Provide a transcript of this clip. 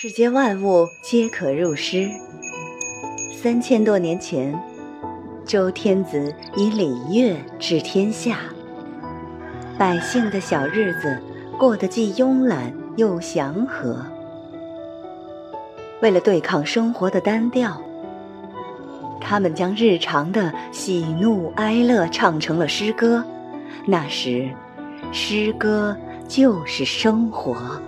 世间万物皆可入诗。三千多年前周天子以礼乐治天下。百姓的小日子过得既慵懒又祥和。为了对抗生活的单调他们将日常的喜怒哀乐唱成了诗歌那时诗歌就是生活。